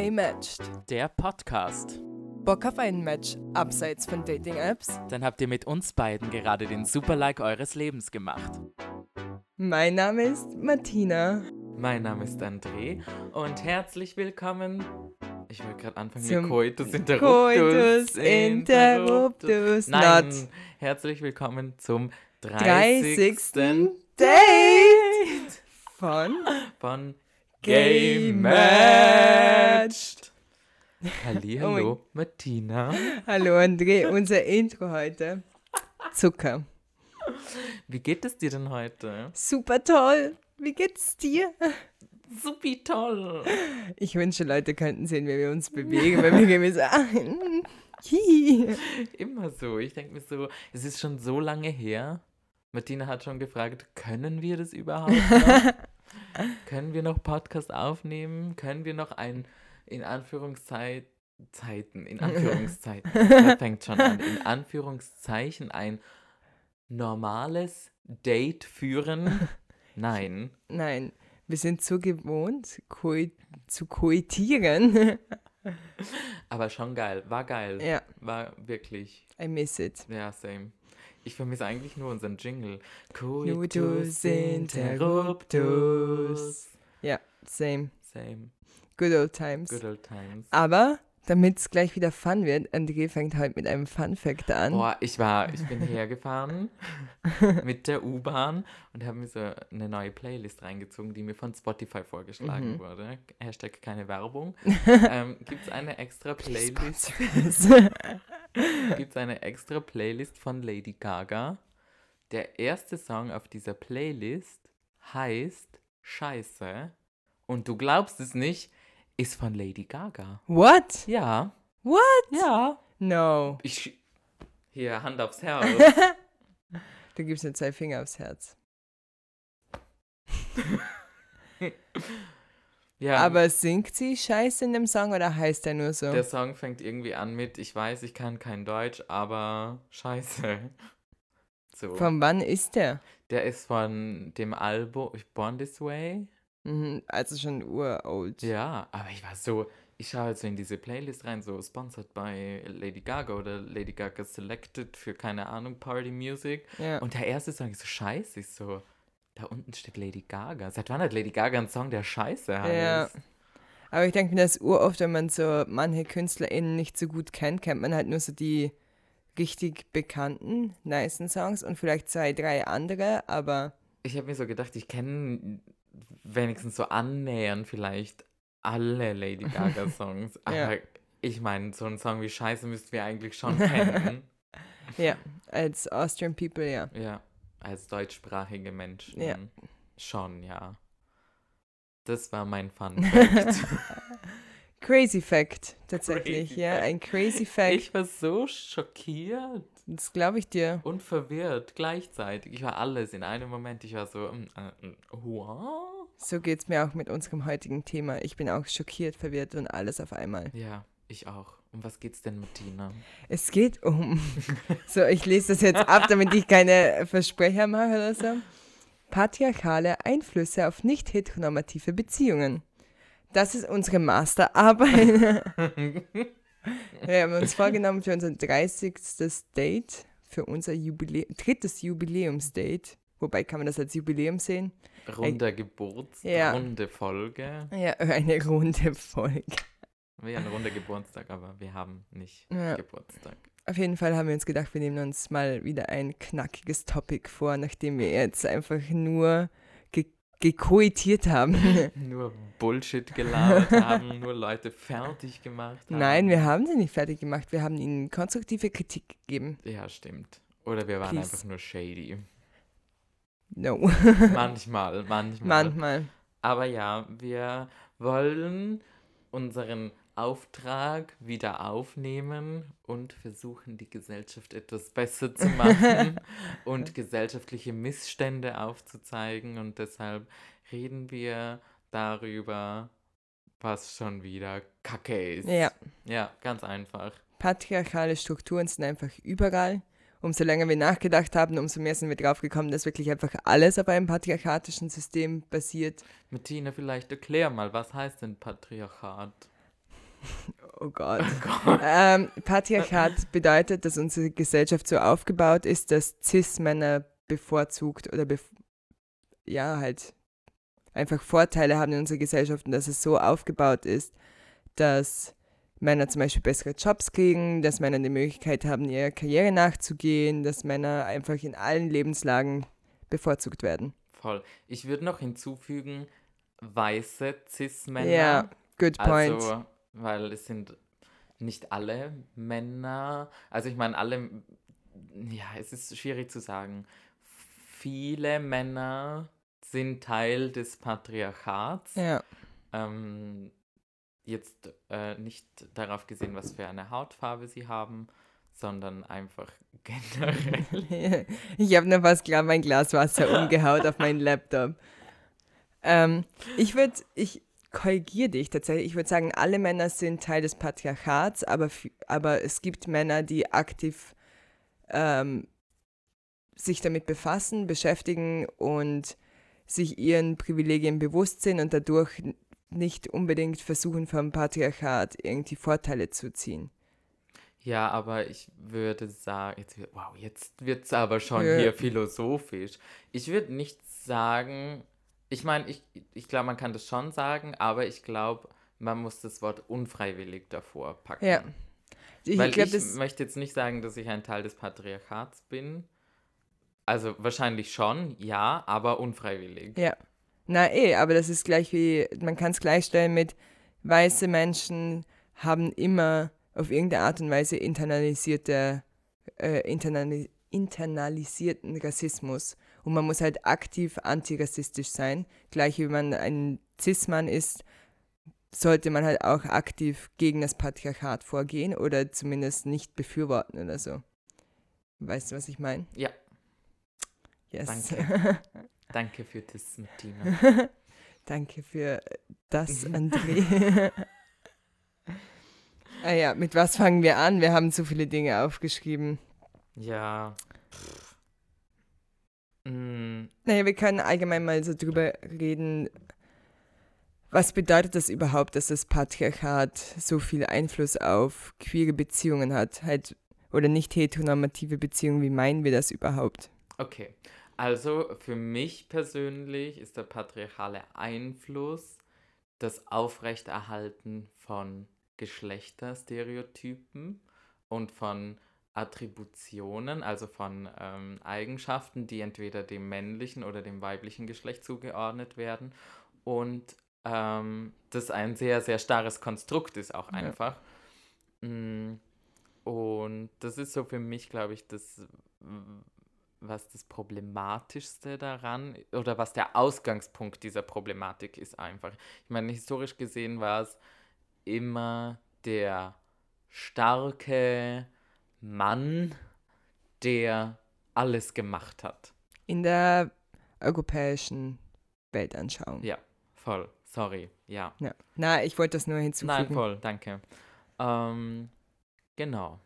Gay Matched. Der Podcast. Bock auf ein Match abseits von Dating-Apps? Dann habt ihr mit uns beiden gerade den Super-Like eures Lebens gemacht. Mein Name ist Martina. Mein Name ist André und herzlich willkommen. Ich wollte gerade anfangen Zum mit Coitus Interruptus. Coitus Interruptus Nein, not. herzlich willkommen zum 30. 30. Date von von Matched. Hallihallo, Oh Martina. Hallo André, unser Intro heute. Zucker. Wie geht es dir denn heute? Super toll. Wie geht's dir? Supi toll. Ich wünsche, Leute könnten sehen, wie wir uns bewegen, wenn wir gehen so, ah, hi. Immer so. Ich denke mir so, es ist schon so lange her. Martina hat schon gefragt, können wir das überhaupt? können wir noch Podcast aufnehmen? Können wir noch ein, in Anführungszeit, Zeiten, in Anführungszeiten, da fängt schon an, in Anführungszeichen ein normales Date führen? Nein. Nein, wir sind so gewohnt, koi zu koitieren. Aber schon geil. War geil. ja, War wirklich. I miss it. Ja, same. Ich vermisse eigentlich nur unseren Jingle. Coitus interruptus. Ja, same. Same. Good old times. Good old times. Aber, damit es gleich wieder fun wird, André fängt heute mit einem Fun Fact an. Boah, ich war, ich bin hergefahren mit der U-Bahn und habe mir so eine neue Playlist reingezogen, die mir von Spotify vorgeschlagen Mhm. wurde. Hashtag keine Werbung. ähm, Gibt es eine extra Playlist? Gibt es eine extra Playlist von Lady Gaga? Der erste Song auf dieser Playlist heißt Scheiße. Und du glaubst es nicht, ist von Lady Gaga. What? Ja. What? Ja. No. Ich. Hier, Hand aufs Herz. Du gibst mir zwei Finger aufs Herz. ja. Aber singt sie Scheiße in dem Song oder heißt er nur so? Der Song fängt irgendwie an mit, ich weiß, ich kann kein Deutsch, aber scheiße. So. Von wann ist der? der ist von dem Album Born This Way. Mhm, also schon urold. Ja, aber ich war so, ich schaue halt so in diese Playlist rein, so sponsored by Lady Gaga oder Lady Gaga Selected für keine Ahnung, Party Music. Ja. Und der erste Song ist so scheiße, ich so, da unten steht Lady Gaga. Seit wann hat Lady Gaga einen Song, der scheiße heißt? Ja. Aber ich denke mir das uroft, wenn man so manche KünstlerInnen nicht so gut kennt, kennt man halt nur so die richtig bekannten, nicen Songs und vielleicht zwei, drei andere, aber Ich habe mir so gedacht, ich kenne wenigstens so annähernd vielleicht alle Lady Gaga Songs. Aber Ja. ich meine, so einen Song wie Scheiße müssten wir eigentlich schon kennen. ja, als Austrian People, ja. ja, als deutschsprachige Menschen. Ja. Schon, ja. Das war mein Fun Fact. Crazy Fact, tatsächlich, Crazy ja, Fact. ein Crazy Fact, ich war so schockiert das glaube ich dir. und verwirrt gleichzeitig. Ich war alles in einem Moment. Ich war so, mm, äh, mm, what? So geht's mir auch mit unserem heutigen Thema. Ich bin auch schockiert, verwirrt und alles auf einmal. Ja, ich auch. Um was geht's denn, Martina? Es geht um. So, ich lese das jetzt ab, damit ich keine Versprecher mache oder so. Patriarchale Einflüsse auf nicht heteronormative Beziehungen. Das ist unsere Masterarbeit. Wir haben uns vorgenommen für unser 30. Date, für unser Jubilä drittes Jubiläumsdate. Wobei kann man das als Jubiläum sehen? Runder Geburtstag, Ja. runde Folge. Ja, eine runde Folge. Wir haben einen runder Geburtstag, aber wir haben nicht Ja. Geburtstag. Auf jeden Fall haben wir uns gedacht, wir nehmen uns mal wieder ein knackiges Topic vor, nachdem wir jetzt einfach nur gekoitiert haben. Nur Bullshit gelabert haben, nur Leute fertig gemacht haben. Nein, wir haben sie nicht fertig gemacht. Wir haben ihnen konstruktive Kritik gegeben. Ja, stimmt. Oder wir waren Please. einfach nur shady. No. Manchmal, manchmal. Manchmal. Aber ja, wir wollen unseren Auftrag wieder aufnehmen und versuchen, die Gesellschaft etwas besser zu machen und gesellschaftliche Missstände aufzuzeigen. Und deshalb reden wir darüber, was schon wieder Kacke ist. Ja. Ja, ganz einfach. Patriarchale Strukturen sind einfach überall. Umso länger wir nachgedacht haben, umso mehr sind wir drauf gekommen, dass wirklich einfach alles auf einem patriarchatischen System basiert. Martina, vielleicht erklär mal, was heißt denn Patriarchat? Oh Gott. Ähm, Patriarchat bedeutet, dass unsere Gesellschaft so aufgebaut ist, dass Cis-Männer bevorzugt oder bef ja, halt einfach Vorteile haben in unserer Gesellschaft und dass es so aufgebaut ist, dass Männer zum Beispiel bessere Jobs kriegen, dass Männer die Möglichkeit haben, ihrer Karriere nachzugehen, dass Männer einfach in allen Lebenslagen bevorzugt werden. Voll. Ich würde noch hinzufügen, weiße Cis-Männer. Ja, good point. Also, weil es sind nicht alle Männer, also ich meine alle, ja, es ist schwierig zu sagen. Viele Männer sind Teil des Patriarchats. Ja. Ähm, jetzt äh, nicht darauf gesehen, was für eine Hautfarbe sie haben, sondern einfach generell. ich habe nur fast gerade mein Glas Wasser umgehaut auf meinen Laptop. Ähm, ich würde, ich korrigiere dich tatsächlich. Ich würde sagen, alle Männer sind Teil des Patriarchats, aber, aber es gibt Männer, die aktiv ähm, sich damit befassen, beschäftigen und sich ihren Privilegien bewusst sind und dadurch nicht unbedingt versuchen, vom Patriarchat irgendwie Vorteile zu ziehen. Ja, aber ich würde sagen, jetzt, wow, jetzt wird es aber schon ja. hier philosophisch. Ich würde nicht sagen, ich meine, ich, ich glaube, man kann das schon sagen, aber ich glaube, man muss das Wort unfreiwillig davor packen. Ja. Ich, Weil glaub, ich möchte jetzt nicht sagen, dass ich ein Teil des Patriarchats bin. Also wahrscheinlich schon, ja, aber unfreiwillig. Ja. Na eh, aber das ist gleich wie, man kann es gleichstellen mit weiße Menschen haben immer auf irgendeine Art und Weise internalisierte, äh, internali internalisierten Rassismus. Und man muss halt aktiv antirassistisch sein. Gleich wie man ein Cis-Mann ist, sollte man halt auch aktiv gegen das Patriarchat vorgehen oder zumindest nicht befürworten oder so. Weißt du, was ich meine? Ja. Yes. Danke. Danke für das, Martina. Danke für das, André. ah ja, mit was fangen wir an? Wir haben so viele Dinge aufgeschrieben. Ja. Mm. Naja, wir können allgemein mal so drüber reden, was bedeutet das überhaupt, dass das Patriarchat so viel Einfluss auf queere Beziehungen hat? Halt, oder nicht heteronormative Beziehungen, wie meinen wir das überhaupt? Okay, also für mich persönlich ist der patriarchale Einfluss das Aufrechterhalten von Geschlechterstereotypen und von Attributionen, also von ähm, Eigenschaften, die entweder dem männlichen oder dem weiblichen Geschlecht zugeordnet werden. Und ähm, das ein sehr, sehr starres Konstrukt ist auch einfach. Ja. Mm, und das ist so für mich, glaube ich, das, was das Problematischste daran oder was der Ausgangspunkt dieser Problematik ist einfach. Ich meine, historisch gesehen war es immer der starke Mann, der alles gemacht hat. In der europäischen Weltanschauung. Ja, voll. Sorry, ja. ja. Na, ich wollte das nur hinzufügen. Nein, voll, danke. Ähm, genau.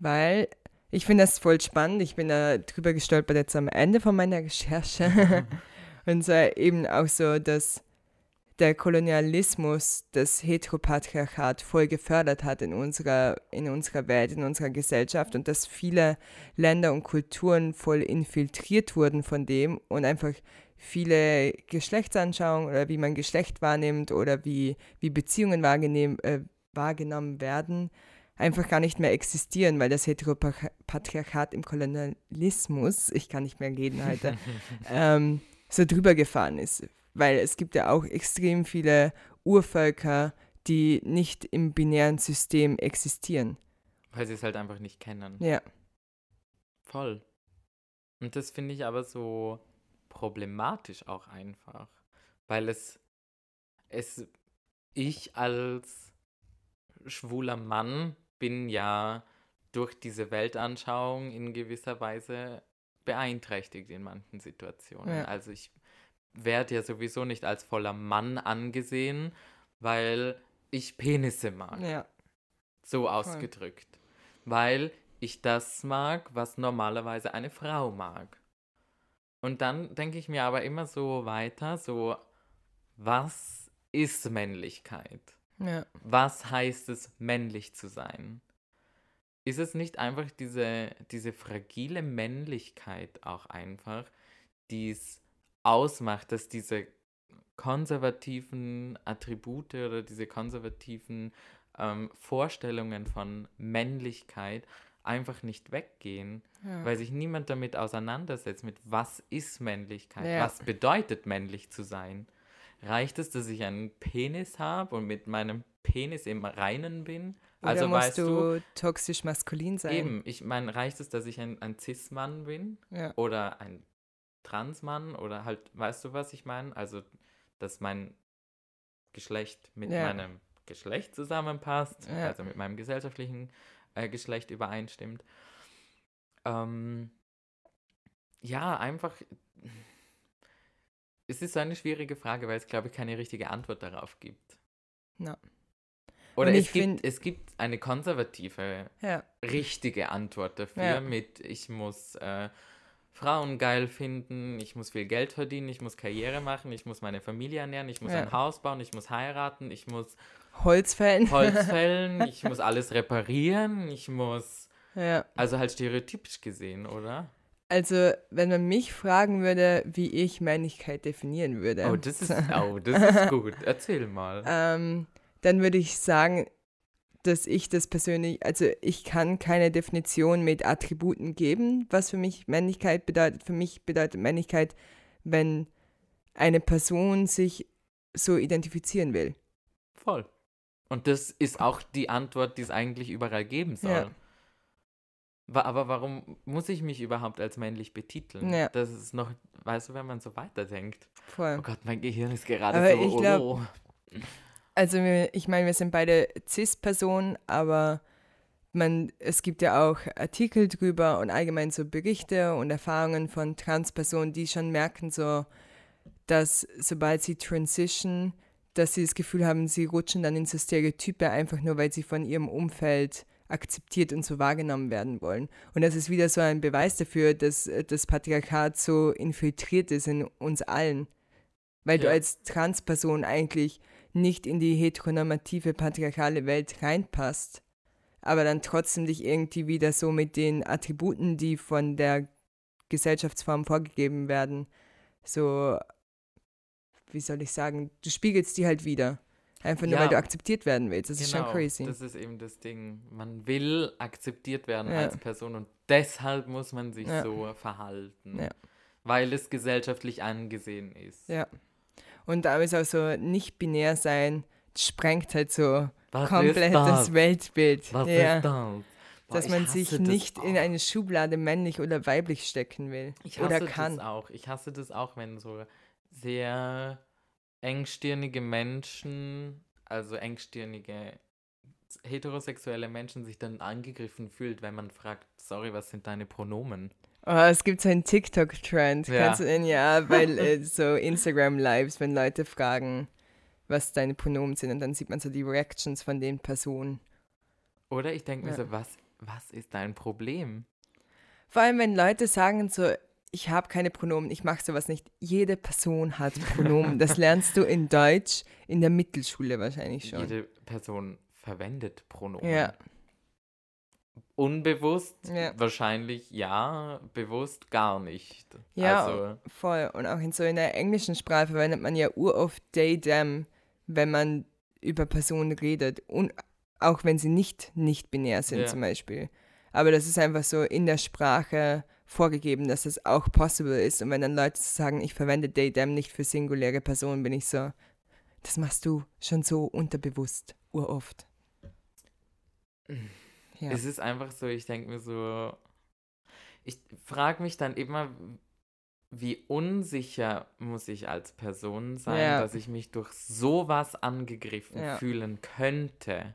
Weil ich finde das voll spannend. Ich bin da drüber gestolpert jetzt am Ende von meiner Recherche. und so eben auch so, dass der Kolonialismus das Heteropatriarchat voll gefördert hat in unserer, in unserer Welt, in unserer Gesellschaft und dass viele Länder und Kulturen voll infiltriert wurden von dem und einfach viele Geschlechtsanschauungen oder wie man Geschlecht wahrnimmt oder wie, wie Beziehungen äh, wahrgenommen werden, einfach gar nicht mehr existieren, weil das Heteropatriarchat im Kolonialismus, ich kann nicht mehr reden heute, ähm, so drüber gefahren ist. Weil es gibt ja auch extrem viele Urvölker, die nicht im binären System existieren. Weil sie es halt einfach nicht kennen. Ja. Voll. Und das finde ich aber so problematisch auch einfach. Weil es, es, ich als schwuler Mann bin ja durch diese Weltanschauung in gewisser Weise beeinträchtigt in manchen Situationen. Ja. Also ich werde ja sowieso nicht als voller Mann angesehen, weil ich Penisse mag. Ja. So ausgedrückt. Cool. Weil ich das mag, was normalerweise eine Frau mag. Und dann denke ich mir aber immer so weiter, so, was ist Männlichkeit? Ja. Was heißt es, männlich zu sein? Ist es nicht einfach diese, diese fragile Männlichkeit auch einfach, die es ausmacht, dass diese konservativen Attribute oder diese konservativen ähm, Vorstellungen von Männlichkeit einfach nicht weggehen, Ja. weil sich niemand damit auseinandersetzt, mit was ist Männlichkeit, Ja. was bedeutet männlich zu sein. Reicht es, dass ich einen Penis habe und mit meinem Penis im Reinen bin? Oder also musst weißt du, du toxisch maskulin sein? eben, ich meine, reicht es, dass ich ein, ein Cis-Mann bin Ja. oder ein Transmann oder halt, weißt du, was ich meine? Also, dass mein Geschlecht mit Ja. meinem Geschlecht zusammenpasst, Ja. also mit meinem gesellschaftlichen äh, Geschlecht übereinstimmt. Ähm, ja, einfach. Es ist so eine schwierige Frage, weil es, glaube ich, keine richtige Antwort darauf gibt. Ja. Oder Und es ich gibt, es gibt eine konservative Ja. richtige Antwort dafür Ja. mit ich muss äh, Frauen geil finden, ich muss viel Geld verdienen, ich muss Karriere machen, ich muss meine Familie ernähren, ich muss Ja. ein Haus bauen, ich muss heiraten, ich muss Holzfällen. Holz fällen, ich muss alles reparieren, ich muss ja. also halt stereotypisch gesehen, oder? Also, wenn man mich fragen würde, wie ich Männlichkeit definieren würde, Oh, das ist oh, das ist gut. Erzähl mal. ähm, dann würde ich sagen, dass ich das persönlich, also ich kann keine Definition mit Attributen geben, was für mich Männlichkeit bedeutet. Für mich bedeutet Männlichkeit, wenn eine Person sich so identifizieren will. Voll. Und das ist auch die Antwort, die es eigentlich überall geben soll. Ja. Aber warum muss ich mich überhaupt als männlich betiteln? Ja. Das ist noch, weißt du, wenn man so weiterdenkt. Voll. Oh Gott, mein Gehirn ist gerade Aber so. ich glaub- oh. Also ich meine, wir sind beide CIS-Personen, aber man, es gibt ja auch Artikel drüber und allgemein so Berichte und Erfahrungen von Trans-Personen, die schon merken so, dass sobald sie transition, dass sie das Gefühl haben, sie rutschen dann in so Stereotype, einfach nur weil sie von ihrem Umfeld akzeptiert und so wahrgenommen werden wollen. Und das ist wieder so ein Beweis dafür, dass das Patriarchat so infiltriert ist in uns allen. Weil du Ja. als Transperson eigentlich nicht in die heteronormative patriarchale Welt reinpasst, aber dann trotzdem dich irgendwie wieder so mit den Attributen, die von der Gesellschaftsform vorgegeben werden, so, wie soll ich sagen, du spiegelst die halt wieder. Einfach nur, Ja. weil du akzeptiert werden willst. Das ist schon Genau, crazy. Das ist eben das Ding. Man will akzeptiert werden Ja. als Person und deshalb muss man sich Ja. so verhalten. Weil es gesellschaftlich angesehen ist. Ja. Und da ist auch so nicht binär sein, sprengt halt so Was komplett ist das? das? Weltbild. Was ja. ist das? Dass man sich nicht in eine Schublade männlich oder weiblich stecken will. Ich hasse oder kann. das auch. Ich hasse das auch, wenn so sehr engstirnige Menschen, also engstirnige heterosexuelle Menschen sich dann angegriffen fühlt, wenn man fragt, sorry, was sind deine Pronomen? Oh, es gibt so einen TikTok-Trend. Ja. Kannst du den ja, weil äh, so Instagram-Lives, wenn Leute fragen, was deine Pronomen sind und dann sieht man so die Reactions von den Personen. Oder ich denke mir Ja. so, was, was ist dein Problem? Vor allem, wenn Leute sagen so, ich habe keine Pronomen, ich mache sowas nicht. Jede Person hat Pronomen. Das lernst du in Deutsch in der Mittelschule wahrscheinlich schon. Jede Person verwendet Pronomen. Ja. Unbewusst Ja. wahrscheinlich ja, bewusst gar nicht. Ja, Also, Voll. Und auch in so in der englischen Sprache verwendet man ja uroft they, them, wenn man über Personen redet. Und auch wenn sie nicht nicht binär sind Ja. zum Beispiel. Aber das ist einfach so in der Sprache vorgegeben, dass das auch possible ist. Und wenn dann Leute sagen, ich verwende they, them nicht für singuläre Personen, bin ich so, das machst du schon so unterbewusst, uroft. Ja. Es ist einfach so, ich denke mir so, ich frage mich dann immer, wie unsicher muss ich als Person sein, Ja. dass ich mich durch sowas angegriffen Ja. fühlen könnte.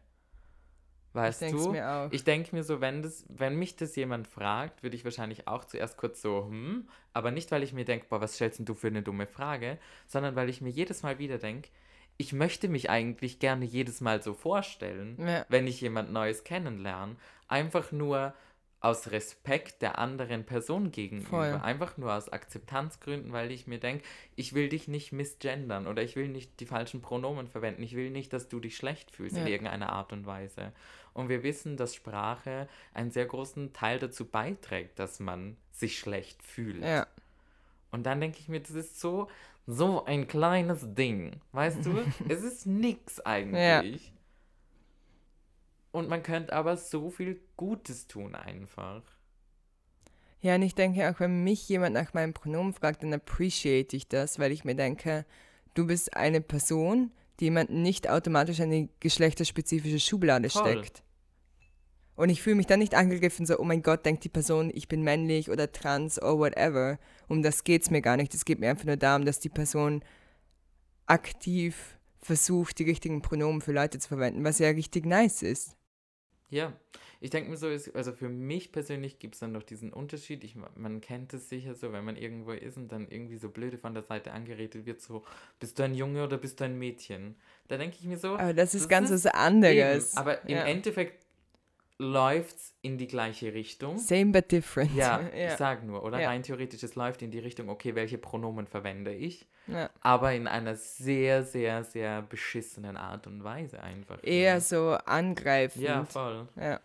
Weißt ich du? mir auch. Ich denke mir so, wenn, das, wenn mich das jemand fragt, würde ich wahrscheinlich auch zuerst kurz so, hm, aber nicht, weil ich mir denke, boah, was stellst denn du für eine dumme Frage, sondern weil ich mir jedes Mal wieder denke, ich möchte mich eigentlich gerne jedes Mal so vorstellen, ja. wenn ich jemand Neues kennenlerne. Einfach nur aus Respekt der anderen Person gegenüber. Voll. Einfach nur aus Akzeptanzgründen, weil ich mir denke, ich will dich nicht misgendern oder ich will nicht die falschen Pronomen verwenden. Ich will nicht, dass du dich schlecht fühlst in Ja. irgendeiner Art und Weise. Und wir wissen, dass Sprache einen sehr großen Teil dazu beiträgt, dass man sich schlecht fühlt. Ja. Und dann denke ich mir, das ist so, so ein kleines Ding. Weißt du? es ist nix eigentlich. Und man könnte aber so viel Gutes tun einfach. Ja, und ich denke auch, wenn mich jemand nach meinem Pronomen fragt, dann appreciate ich das, weil ich mir denke, du bist eine Person, die jemanden nicht automatisch in eine geschlechterspezifische Schublade Voll. steckt. Und ich fühle mich dann nicht angegriffen, so, oh mein Gott, denkt die Person, ich bin männlich oder trans oder whatever. Um das geht's mir gar nicht. Es geht mir einfach nur darum, dass die Person aktiv versucht, die richtigen Pronomen für Leute zu verwenden, was ja richtig nice ist. Ja, ich denke mir so, ist, also für mich persönlich gibt es dann noch diesen Unterschied. Ich, man kennt es sicher so, wenn man irgendwo ist und dann irgendwie so blöde von der Seite angeredet wird, so, bist du ein Junge oder bist du ein Mädchen? Da denke ich mir so, Aber das ist Das ganz ist was anderes. eben, aber im ja. Endeffekt läuft's in die gleiche Richtung. Same but different. Ja, ja. ich sag nur, oder? Ja. Rein theoretisch, es läuft in die Richtung, okay, welche Pronomen verwende ich? ja. Aber in einer sehr, sehr, sehr beschissenen Art und Weise einfach. Eher so angreifend. Ja, voll. Ja.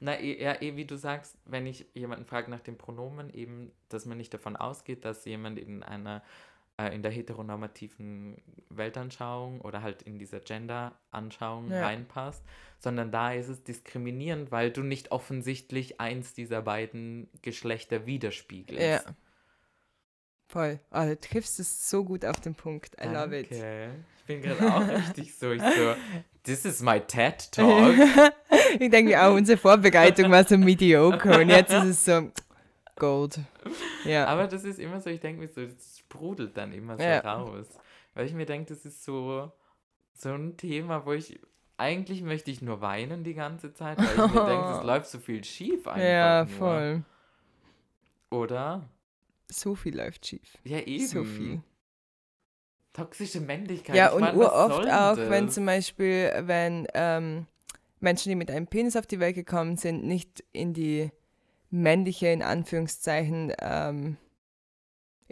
Na, eh- ja, eh, wie du sagst, wenn ich jemanden frage nach den Pronomen, eben, dass man nicht davon ausgeht, dass jemand in einer, äh, in der heteronormativen Weltanschauung oder halt in dieser Gender-Anschauung Ja. reinpasst, sondern da ist es diskriminierend, weil du nicht offensichtlich eins dieser beiden Geschlechter widerspiegelst. Ja. Voll. Oh, du triffst es so gut auf den Punkt. I love it. Danke. Ich bin gerade auch richtig so, ich so, this is my TED Talk. ich denke auch, unsere Vorbereitung war so mediocre und jetzt ist es so Gold. Ja. Aber das ist immer so, ich denke mir so, das sprudelt dann immer so Ja. raus. Weil ich mir denke, das ist so, so ein Thema, wo ich, eigentlich möchte ich nur weinen die ganze Zeit, weil ich mir denke, es läuft so viel schief einfach ja, nur. voll. Oder? So viel läuft schief. Ja, eben. So viel. Toxische Männlichkeit. Ja, ich und mein, was uroft auch, das? wenn zum Beispiel, wenn ähm, Menschen, die mit einem Penis auf die Welt gekommen sind, nicht in die männliche, in Anführungszeichen, ähm,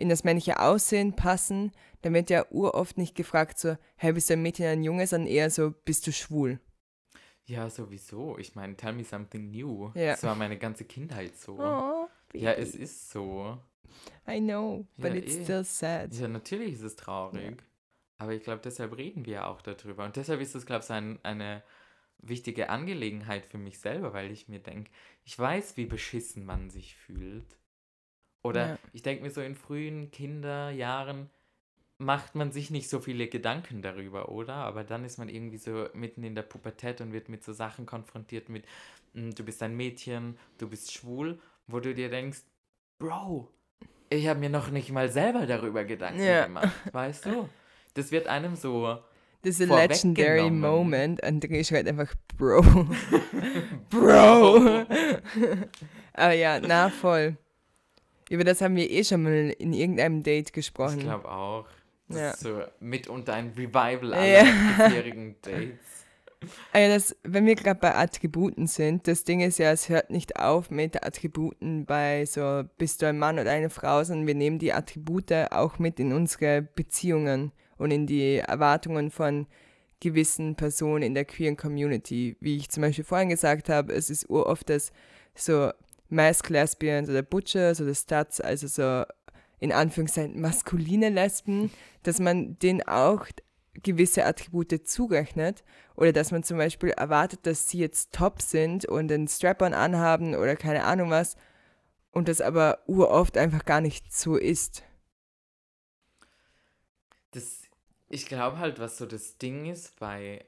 in das männliche Aussehen passen, dann wird ja uroft nicht gefragt so, hey, bist du ein Mädchen oder ein Junge, sondern eher so, bist du schwul? Ja, sowieso. Ich meine, tell me something new. Ja. Das war meine ganze Kindheit so. Oh, ja, es ist so. I know, but Ja, it's eh. still sad. Ja, natürlich ist es traurig. Aber ich glaube, deshalb reden wir ja auch darüber. Und deshalb ist es, glaube ich, ein, eine wichtige Angelegenheit für mich selber, weil ich mir denke, ich weiß, wie beschissen man sich fühlt. Oder Ja. ich denke mir so, in frühen Kinderjahren macht man sich nicht so viele Gedanken darüber, oder? Aber dann ist man irgendwie so mitten in der Pubertät und wird mit so Sachen konfrontiert mit, "Mm, du bist ein Mädchen, du bist schwul, wo du dir denkst, Bro, ich habe mir noch nicht mal selber darüber Gedanken Ja. gemacht, weißt du? Das wird einem so, Das ist a legendary moment. André schreit einfach Bro. Bro. Aber ja, na voll. Über das haben wir eh schon mal in irgendeinem Date ich gesprochen. glaube auch, das Ja. ist so mitunter ein Revival aller Ja. bisherigen Dates. Also das, wenn wir gerade bei Attributen sind, das Ding ist ja, es hört nicht auf mit Attributen bei so, bist du ein Mann oder eine Frau, sondern wir nehmen die Attribute auch mit in unsere Beziehungen und in die Erwartungen von gewissen Personen in der queeren Community. Wie ich zum Beispiel vorhin gesagt habe, es ist uroft das so Mask Lesbians oder Butchers oder Studs, also so in Anführungszeichen maskuline Lesben, dass man denen auch gewisse Attribute zurechnet oder dass man zum Beispiel erwartet, dass sie jetzt top sind und den Strap-on anhaben oder keine Ahnung was und das aber uroft einfach gar nicht so ist. Das, ich glaube halt, was so das Ding ist bei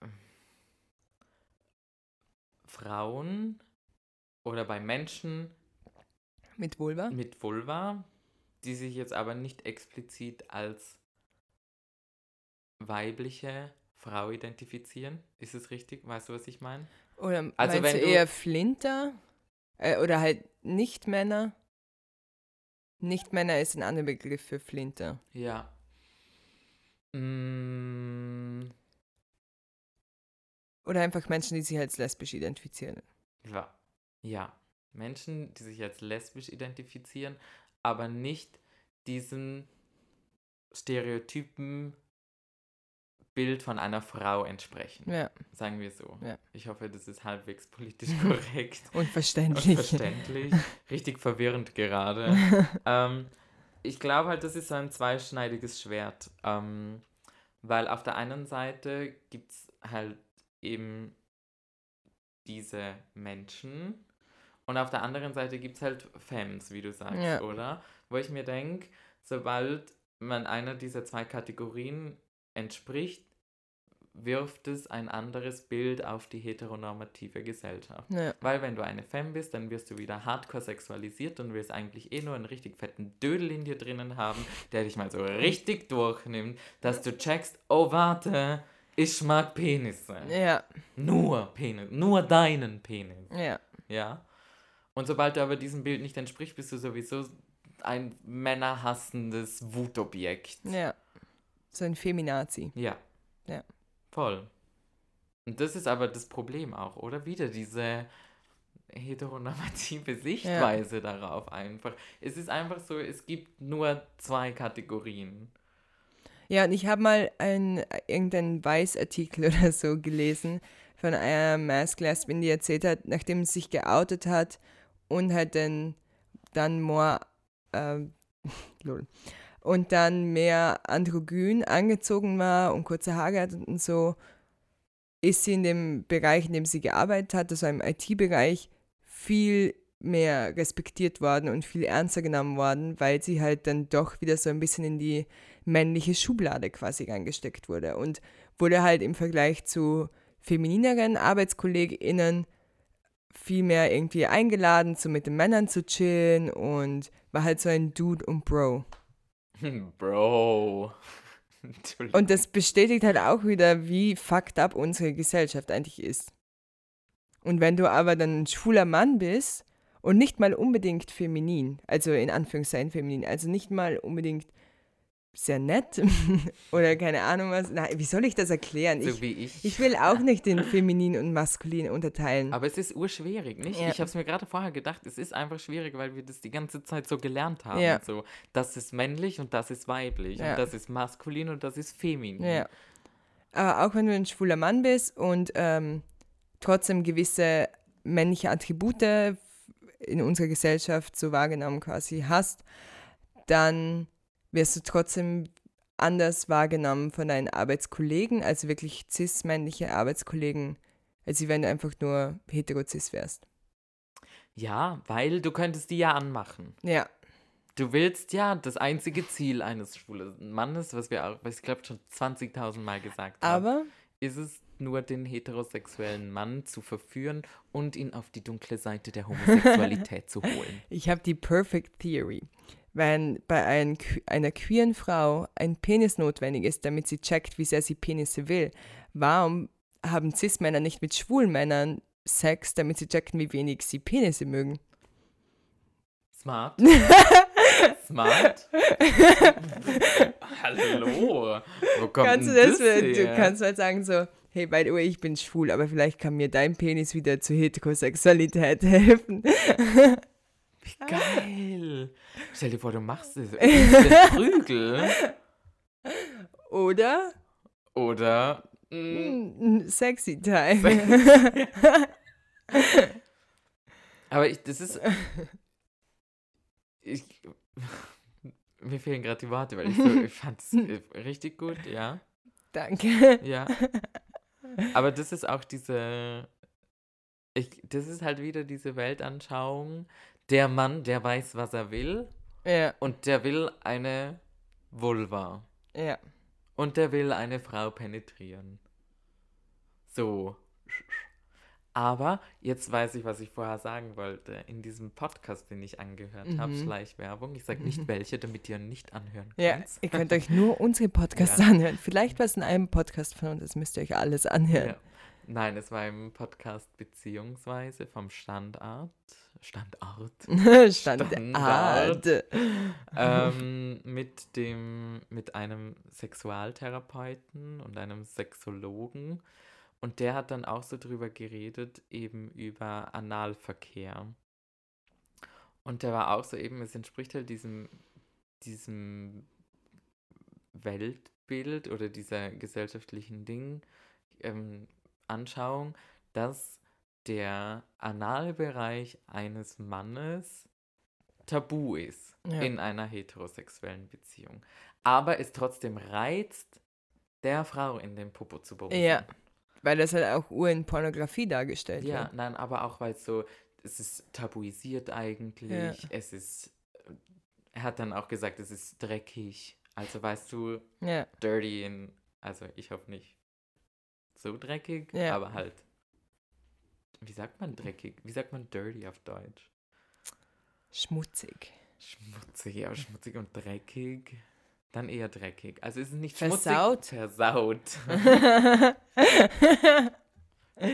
ähm, Frauen oder bei Menschen Mit Vulva? mit Vulva, die sich jetzt aber nicht explizit als weibliche Frau identifizieren. Ist es richtig? Weißt du, was ich meine? Oder Also wenn du- eher Flinter? Äh, oder halt Nicht-Männer? Nicht-Männer ist ein anderer Begriff für Flinter. Ja. Mm, Oder einfach Menschen, die sich als lesbisch identifizieren. ja. Ja. Menschen, die sich als lesbisch identifizieren, aber nicht diesem Stereotypen Bild von einer Frau entsprechen. Ja. Sagen wir so. Ja. Ich hoffe, das ist halbwegs politisch korrekt. Und verständlich. Und verständlich. Richtig verwirrend gerade. ähm, ich glaube halt, das ist so ein zweischneidiges Schwert. Ähm, weil auf der einen Seite gibt es halt eben diese Menschen und auf der anderen Seite gibt es halt Fans, wie du sagst, Ja. oder? Wo ich mir denke, sobald man einer dieser zwei Kategorien entspricht, wirft es ein anderes Bild auf die heteronormative Gesellschaft. Ja. Weil wenn du eine Femme bist, dann wirst du wieder hardcore sexualisiert und willst eigentlich eh nur einen richtig fetten Dödel in dir drinnen haben, der dich mal so richtig durchnimmt, dass du checkst, oh warte, ich mag Penisse. Ja. Nur Penis, nur deinen Penis. Ja. Ja. Und sobald du aber diesem Bild nicht entsprichst, bist du sowieso ein männerhassendes Wutobjekt. Ja. So ein Feminazi. Ja. Ja. Voll. Und das ist aber das Problem auch, oder? Wieder diese heteronormative Sichtweise darauf einfach. Es ist einfach so, es gibt nur zwei Kategorien. Ja, und ich habe mal ein, irgendeinen Weiß-Artikel oder so gelesen von einer Mask Lesbian, die erzählt hat, nachdem sie sich geoutet hat und halt dann, dann more, ähm, lol, und dann mehr androgyn angezogen war und kurze Haare hatte und so, ist sie in dem Bereich, in dem sie gearbeitet hat, also im IT-Bereich, viel mehr respektiert worden und viel ernster genommen worden, weil sie halt dann doch wieder so ein bisschen in die männliche Schublade quasi reingesteckt wurde und wurde halt im Vergleich zu feminineren ArbeitskollegInnen viel mehr irgendwie eingeladen, so mit den Männern zu chillen und war halt so ein Dude und Bro. Bro. Und das bestätigt halt auch wieder, wie fucked up unsere Gesellschaft eigentlich ist. Und wenn du aber dann ein schwuler Mann bist und nicht mal unbedingt feminin, also in Anführungszeichen feminin, also nicht mal unbedingt sehr nett oder keine Ahnung was, na, wie soll ich das erklären? so Ich, wie ich. ich will auch nicht den feminin und maskulin unterteilen. Aber es ist urschwierig, nicht? Ja. Ich habe es mir gerade vorher gedacht, es ist einfach schwierig, weil wir das die ganze Zeit so gelernt haben. Ja. So, das ist männlich und das ist weiblich. Ja. Und das ist maskulin und das ist feminin. Ja. Aber auch wenn du ein schwuler Mann bist und ähm, trotzdem gewisse männliche Attribute in unserer Gesellschaft so wahrgenommen quasi hast, dann wirst du trotzdem anders wahrgenommen von deinen Arbeitskollegen, also wirklich cis-männliche Arbeitskollegen, als wenn du einfach nur hetero-cis wärst. ja, weil du könntest die ja anmachen. Ja, Du willst ja das einzige Ziel eines schwulen Mannes, was wir auch, was ich glaube schon 20.000 Mal gesagt haben, aber ist es nur den heterosexuellen Mann zu verführen und ihn auf die dunkle Seite der Homosexualität zu holen. Ich habe die Perfect Theory. Wenn bei ein, einer queeren Frau ein Penis notwendig ist, damit sie checkt, wie sehr sie Penisse will, warum haben Cis-Männer nicht mit schwulen Männern Sex, damit sie checken, wie wenig sie Penisse mögen? Smart. Smart. Hallo. Wo kommt kannst du das, du kannst halt sagen so, hey, by the way, ich bin schwul, aber vielleicht kann mir dein Penis wieder zur Heterosexualität helfen. Wie geil. Stell dir vor, du machst es. Prügel. Oder Oder. mm, mm, Sexy Time. Aber ich, das ist. Ich, mir fehlen gerade die Worte, weil ich ich fand es richtig gut, ja. Danke. Ja. Aber das ist auch diese. Ich, das ist halt wieder diese Weltanschauung. Der Mann, der weiß, was er will. Ja, Und der will eine Vulva. ja. Und der will eine Frau penetrieren. So. Aber jetzt weiß ich, was ich vorher sagen wollte. In diesem Podcast, den ich angehört habe, Mhm. Schleichwerbung. Ich sage nicht welche, damit ihr nicht anhören könnt. Ja, ihr könnt euch nur unsere Podcasts Ja. anhören. Vielleicht was in einem Podcast von uns, das müsst ihr euch alles anhören. Ja. Nein, es war im Podcast beziehungsweise vom Standort. Standort. Standard. ähm, mit dem, mit einem Sexualtherapeuten und einem Sexologen. Und der hat dann auch so drüber geredet, eben über Analverkehr. Und der war auch so eben, es entspricht halt diesem, diesem Weltbild oder dieser gesellschaftlichen Ding, ähm, Anschauung, dass der Analbereich eines Mannes tabu ist Ja. in einer heterosexuellen Beziehung. Aber es trotzdem reizt, der Frau in den Popo zu bumsen. Ja, Weil das halt auch Uhr in Pornografie dargestellt Ja, wird. nein, aber auch weil es so, es ist tabuisiert eigentlich, Ja. es ist, er hat dann auch gesagt, es ist dreckig. Also weißt du, Ja, dirty in, also ich hoffe nicht so dreckig, Ja. aber halt, wie sagt man dreckig? Wie sagt man dirty auf Deutsch? schmutzig. Schmutzig, ja, schmutzig und dreckig. Dann eher dreckig. Also es ist nicht Versaut? schmutzig, versaut.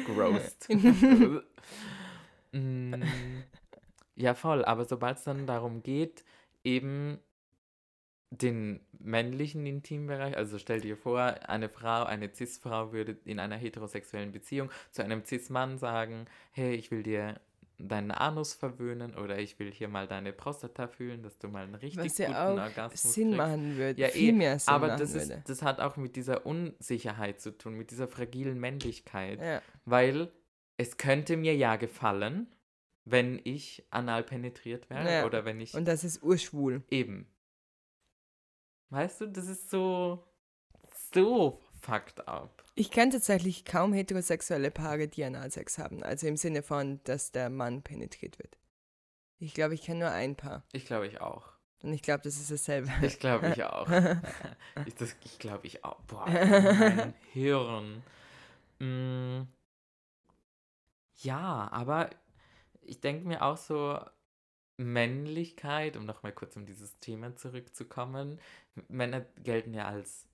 Grossed. Mm, ja, voll. Aber sobald es dann darum geht, eben den männlichen Intimbereich, also stell dir vor, eine Frau, eine Cis-Frau würde in einer heterosexuellen Beziehung zu einem Cis-Mann sagen, hey, ich will dir deinen Anus verwöhnen oder ich will hier mal deine Prostata fühlen, dass du mal einen richtig Was guten ja auch Orgasmus Sinn kriegst. machen würde. Ja, viel eh, mehr Sinn Aber das, ist, würde. das hat auch mit dieser Unsicherheit zu tun, mit dieser fragilen Männlichkeit. Ja. Weil es könnte mir ja gefallen, wenn ich anal penetriert wäre Ja. oder wenn ich Und das ist urschwul. eben. Weißt du, das ist so so fucked up. Ich kenne tatsächlich kaum heterosexuelle Paare, die Analsex haben. Also im Sinne von, dass der Mann penetriert wird. Ich glaube, ich kenne nur ein Paar. Ich glaube ich auch. Und ich glaube, das ist dasselbe. Ich glaube ich auch. ich das- ich glaube ich auch. Boah, mein Hirn. Mm, ja, aber ich denke mir auch so, Männlichkeit, um nochmal kurz um dieses Thema zurückzukommen, Männer gelten ja als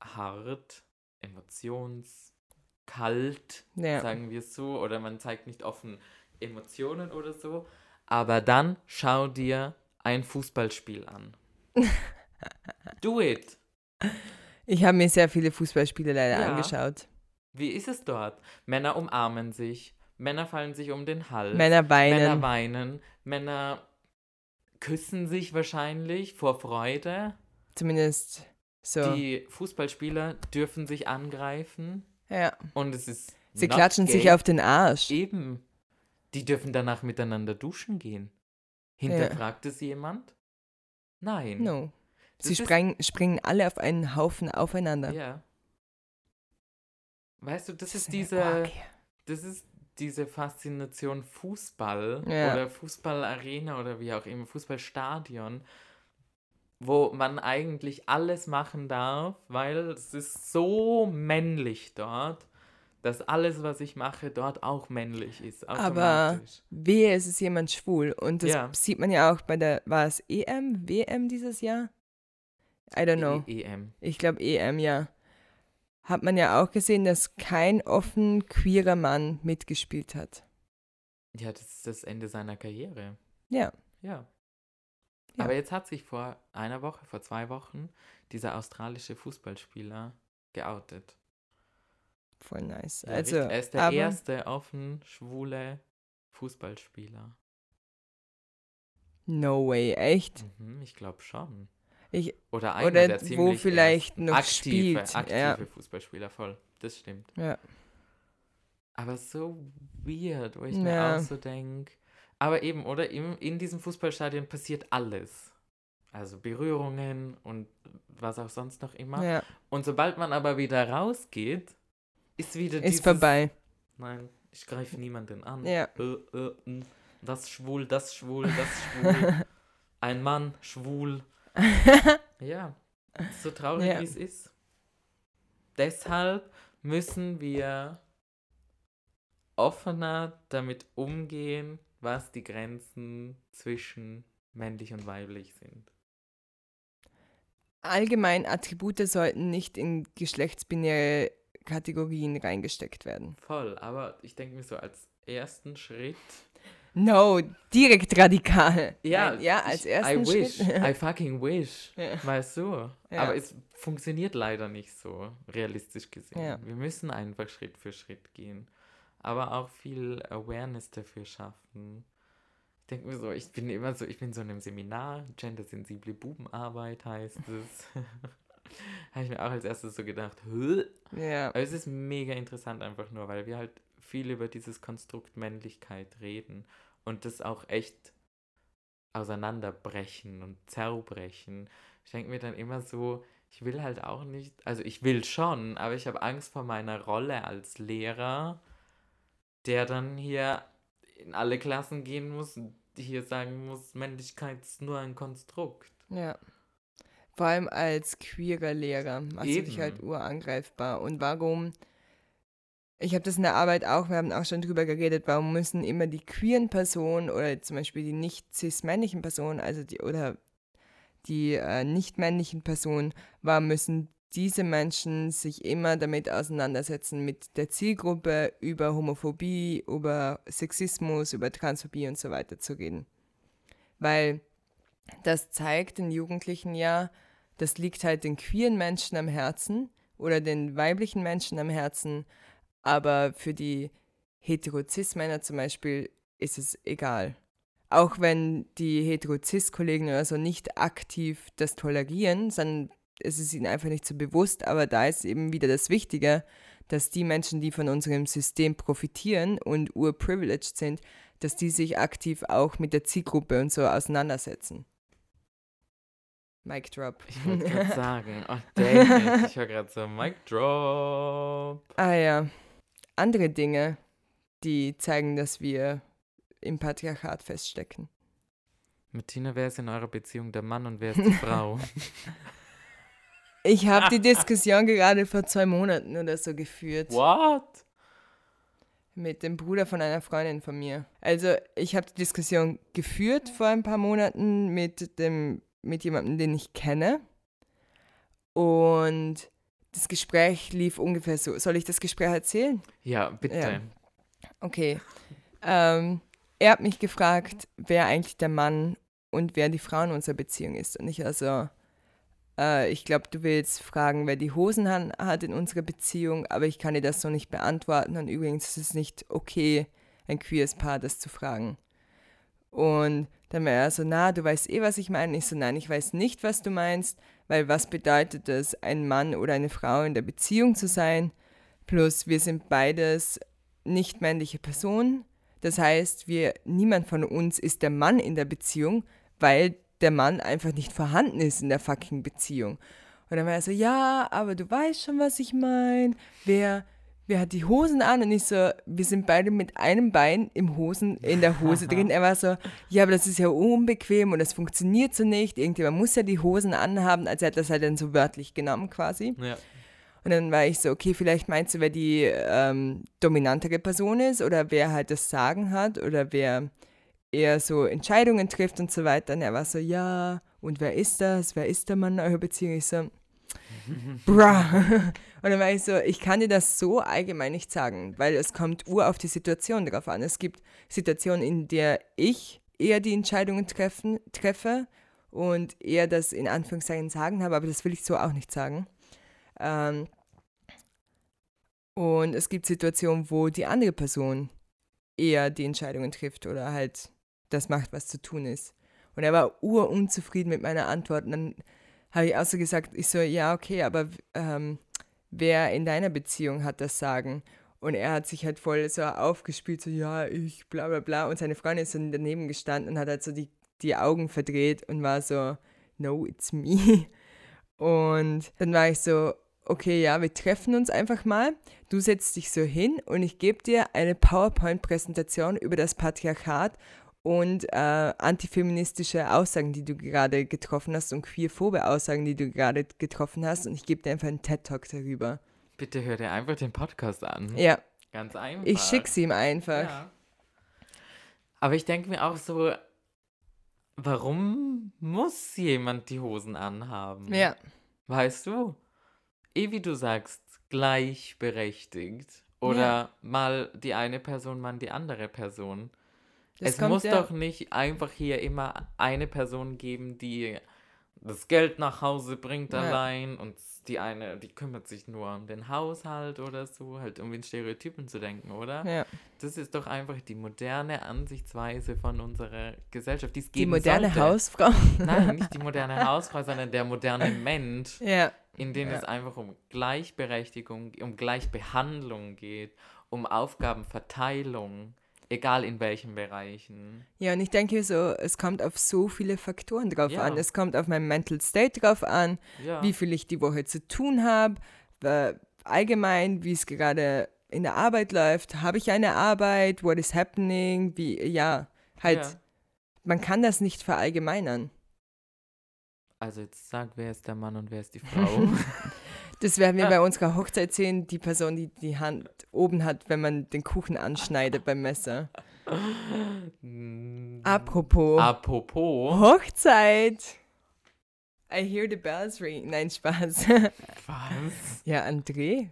hart, emotionskalt, Ja. sagen wir es so, oder man zeigt nicht offen Emotionen oder so. Aber dann schau dir ein Fußballspiel an. Do it. Ich habe mir sehr viele Fußballspiele leider Ja. angeschaut. Wie ist es dort? Männer umarmen sich, Männer fallen sich um den Hals, Männer weinen. Männer weinen, Männer küssen sich wahrscheinlich vor Freude. Zumindest so. Die Fußballspieler dürfen sich angreifen ja. und es ist. Sie klatschen sich gay. auf den Arsch. Eben. Die dürfen danach miteinander duschen gehen. Hinterfragt es jemand? Nein. No. Das Sie ist- sprengen, springen alle auf einen Haufen aufeinander. Ja. Weißt du, das, ist eine diese, Orgie. das ist diese Faszination Fußball Ja. oder Fußballarena oder wie auch immer, Fußballstadion, wo man eigentlich alles machen darf, weil es ist so männlich dort, dass alles, was ich mache, dort auch männlich ist. Aber wehe, es ist jemand schwul. Und das Ja. sieht man ja auch bei der, war es EM, WM dieses Jahr? I don't know. E EM. Ich glaube EM, ja. Hat man ja auch gesehen, dass kein offen queerer Mann mitgespielt hat. Ja, das ist das Ende seiner Karriere. Ja. Ja. Ja. Aber jetzt hat sich vor einer Woche, vor zwei Wochen, dieser australische Fußballspieler geoutet. Voll nice. Ja, also, richtig. er ist der erste offen schwule Fußballspieler. No way, echt? Mhm, ich glaube schon. Ich, Oder einer Oder der wo ziemlich vielleicht ersten. noch aktive, spielt, aktive ja. Fußballspieler, voll. Das stimmt. ja. Aber so weird, wo ich Ja. mir auch so denke. Aber eben, oder? Im, in diesem Fußballstadion passiert alles. Also Berührungen und was auch sonst noch immer. ja. Und sobald man aber wieder rausgeht, ist wieder Ist dieses, vorbei. Nein, ich greife niemanden an. Ja. Äh, äh, mm, das schwul, das schwul, das schwul. Ein Mann, schwul. Ja, so traurig Ja. wie es ist. Deshalb müssen wir offener damit umgehen, was die Grenzen zwischen männlich und weiblich sind. Allgemein Attribute sollten nicht in geschlechtsbinäre Kategorien reingesteckt werden. Voll, aber ich denke mir so als ersten Schritt. No, direkt radikal. Ja, ja als ich, ersten I wish, Schritt. I fucking wish. Ja. Weißt du? Ja. Aber es funktioniert leider nicht so, realistisch gesehen. Ja. Wir müssen einfach Schritt für Schritt gehen. Aber auch viel Awareness dafür schaffen. Ich denke mir so, ich bin immer so, ich bin so in einem Seminar, gendersensible Bubenarbeit heißt es. Habe ich mir auch als erstes so gedacht, Hö? Ja. Aber es ist mega interessant einfach nur, weil wir halt viel über dieses Konstrukt Männlichkeit reden und das auch echt auseinanderbrechen und zerbrechen. Ich denke mir dann immer so, ich will halt auch nicht, also ich will schon, aber ich habe Angst vor meiner Rolle als Lehrer, der dann hier in alle Klassen gehen muss und hier sagen muss, Männlichkeit ist nur ein Konstrukt. Ja. Vor allem als queerer Lehrer machst du dich Eben. halt urangreifbar. Und warum, ich habe das in der Arbeit auch, wir haben auch schon drüber geredet, warum müssen immer die queeren Personen oder zum Beispiel die nicht cis-männlichen Personen, also die, oder die äh, nicht männlichen Personen, warum müssen diese Menschen sich immer damit auseinandersetzen mit der Zielgruppe über Homophobie, über Sexismus, über Transphobie und so weiter zu reden. Weil das zeigt den Jugendlichen ja, das liegt halt den queeren Menschen am Herzen oder den weiblichen Menschen am Herzen, aber für die Heterozis-Männer zum Beispiel ist es egal. Auch wenn die Heterozis-Kollegen oder so nicht aktiv das tolerieren, sondern es ist ihnen einfach nicht so bewusst, aber da ist eben wieder das Wichtige, dass die Menschen, die von unserem System profitieren und urprivileged sind, dass die sich aktiv auch mit der Zielgruppe und so auseinandersetzen. Mic drop. Ich wollte gerade sagen, oh dang ich höre gerade so Mic Drop. Ah ja, andere Dinge, die zeigen, dass wir im Patriarchat feststecken. Mit Tina, wer ist in eurer Beziehung der Mann und wer ist die Frau? Ich habe die Diskussion gerade vor zwei Monaten oder so geführt What? mit dem Bruder von einer Freundin von mir. Also ich habe die Diskussion geführt vor ein paar Monaten mit dem mit jemandem, den ich kenne. Und das Gespräch lief ungefähr so. Soll ich das Gespräch erzählen? Ja, bitte. Ja. Okay. Ähm, er hat mich gefragt, wer eigentlich der Mann und wer die Frau in unserer Beziehung ist. Und ich also, äh, ich glaube, du willst fragen, wer die Hosen han- hat in unserer Beziehung, aber ich kann dir das so nicht beantworten. Und übrigens ist es nicht okay, ein queeres Paar das zu fragen. Und dann war er so, na, du weißt eh, was ich meine. Ich so, nein, ich weiß nicht, was du meinst, weil was bedeutet es, ein Mann oder eine Frau in der Beziehung zu sein? Plus, wir sind beides nicht männliche Personen. Das heißt, wir, niemand von uns ist der Mann in der Beziehung, weil der Mann einfach nicht vorhanden ist in der fucking Beziehung. Und dann war er so, ja, aber du weißt schon, was ich meine. Wer, wer hat die Hosen an? Und ich so, wir sind beide mit einem Bein im Hosen, in der Hose drin. Er war so, ja, aber das ist ja unbequem und das funktioniert so nicht. Irgendjemand muss ja die Hosen anhaben. Also er hat das halt dann so wörtlich genommen quasi. Ja. Und dann war ich so, okay, vielleicht meinst du, wer die ähm, dominantere Person ist oder wer halt das Sagen hat oder wer eher so Entscheidungen trifft und so weiter. Und er war so, ja, und wer ist das? Wer ist der Mann in eurer Beziehung? Ich so, bra. Und dann war ich so, ich kann dir das so allgemein nicht sagen, weil es kommt ur auf die Situation drauf an. Es gibt Situationen, in der ich eher die Entscheidungen treffen, treffe und eher das in Anführungszeichen sagen habe, aber das will ich so auch nicht sagen. Ähm, und es gibt Situationen, wo die andere Person eher die Entscheidungen trifft oder halt das macht, was zu tun ist. Und er war urunzufrieden mit meiner Antwort. Und dann habe ich auch so gesagt, ich so, ja, okay, aber ähm, wer in deiner Beziehung hat das Sagen? Und er hat sich halt voll so aufgespielt, so, ja, ich, bla bla bla. Und seine Freundin ist dann daneben gestanden und hat halt so die, die Augen verdreht und war so, no, it's me. Und dann war ich so, okay, ja, wir treffen uns einfach mal. Du setzt dich so hin und ich gebe dir eine PowerPoint-Präsentation über das Patriarchat und äh, antifeministische Aussagen, die du gerade getroffen hast und queerphobe Aussagen, die du gerade getroffen hast. Und ich gebe dir einfach einen TED-Talk darüber. Bitte hör dir einfach den Podcast an. Ja, Ganz einfach. ich schick's ihm einfach. Ja. Aber ich denke mir auch so, warum muss jemand die Hosen anhaben? Ja, Weißt du? Eh wie du sagst, gleichberechtigt. Oder mal die eine Person, mal die andere Person. Das es muss ja, doch nicht einfach hier immer eine Person geben, die das Geld nach Hause bringt Ja. allein und die eine, die kümmert sich nur um den Haushalt oder so, halt um in Stereotypen zu denken, oder? Ja. Das ist doch einfach die moderne Ansichtsweise von unserer Gesellschaft, die es Die moderne sollte. Hausfrau. Nein, nicht die moderne Hausfrau, sondern der moderne Mensch, Ja. in dem es einfach um Gleichberechtigung, um Gleichbehandlung geht, um Aufgabenverteilung, egal in welchen Bereichen. Ja, und ich denke so, es kommt auf so viele Faktoren drauf Ja. an. Es kommt auf mein Mental State drauf an, Ja. wie viel ich die Woche zu tun habe, allgemein, wie es gerade in der Arbeit läuft. Habe ich eine Arbeit? What is happening? Wie, ja, halt, Ja. man kann das nicht verallgemeinern. Also jetzt sag, wer ist der Mann und wer ist die Frau? Das werden wir bei unserer Hochzeit sehen, die Person, die die Hand oben hat, wenn man den Kuchen anschneidet beim Messer. Mm, Apropos Apropos. Hochzeit. I hear the bells ring. Nein, Spaß. Was? ja, André.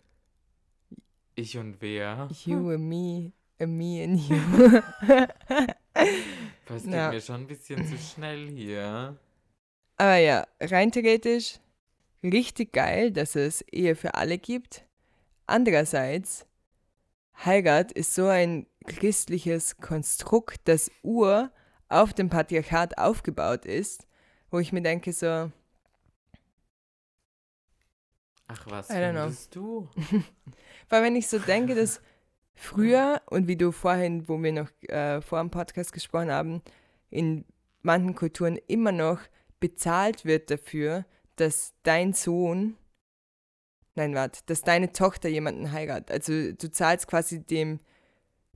Ich und wer? You and me, and me and you. Das geht Ja. mir schon ein bisschen zu schnell hier. Aber ja, rein theoretisch richtig geil, dass es Ehe für alle gibt. Andererseits, Heirat ist so ein christliches Konstrukt, das ur auf dem Patriarchat aufgebaut ist, wo ich mir denke so, Ach, was findest du? weil wenn ich so denke, dass früher und wie du vorhin, wo wir noch äh, vor dem Podcast gesprochen haben, in manchen Kulturen immer noch bezahlt wird dafür, dass dein Sohn, nein, warte, dass deine Tochter jemanden heiratet. Also du zahlst quasi dem,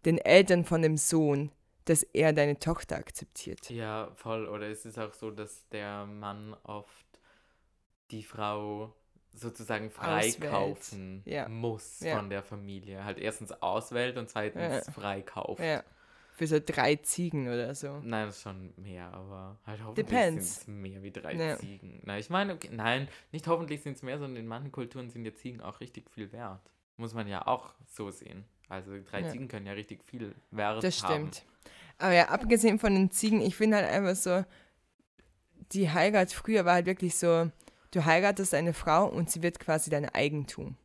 den Eltern von dem Sohn, dass er deine Tochter akzeptiert. Ja, voll. Oder ist es auch so, dass der Mann oft die Frau sozusagen freikaufen Ja. muss Ja. von der Familie? Halt erstens auswählt und zweitens Ja. freikauft. Ja, für so drei Ziegen oder so. Nein, das ist schon mehr, aber halt hoffentlich sind es mehr wie drei Ja. Ziegen. Nein, ich meine, okay, nein, nicht hoffentlich sind es mehr, sondern in manchen Kulturen sind ja Ziegen auch richtig viel wert. Muss man ja auch so sehen. Also drei Ja. Ziegen können ja richtig viel Wert Das haben. stimmt. Aber ja, abgesehen von den Ziegen, ich finde halt einfach so, die Heirat früher war halt wirklich so, du heiratest eine Frau und sie wird quasi dein Eigentum.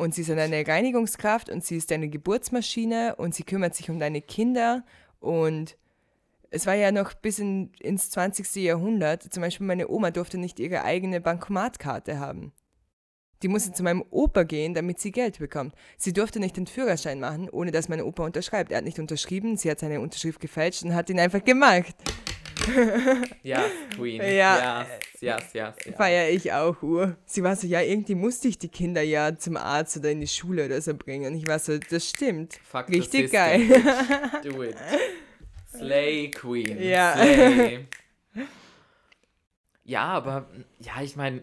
Und sie ist deine Reinigungskraft und sie ist deine Geburtsmaschine und sie kümmert sich um deine Kinder und es war ja noch bis in, ins 20. Jahrhundert, zum Beispiel meine Oma durfte nicht ihre eigene Bankomatkarte haben. Die musste zu meinem Opa gehen, damit sie Geld bekommt. Sie durfte nicht den Führerschein machen, ohne dass mein Opa unterschreibt. Er hat nicht unterschrieben, sie hat seine Unterschrift gefälscht und hat ihn einfach gemacht. Ja, Queen. Ja, yes, yes. yes. Feier ich auch, Ur. Sie war so, ja, irgendwie musste ich die Kinder ja zum Arzt oder in die Schule oder so bringen. Und ich war so, das stimmt. Fuck Richtig geil. bitch. Do it. Slay Queen. Ja. Slay. Ja, aber ja, ich meine,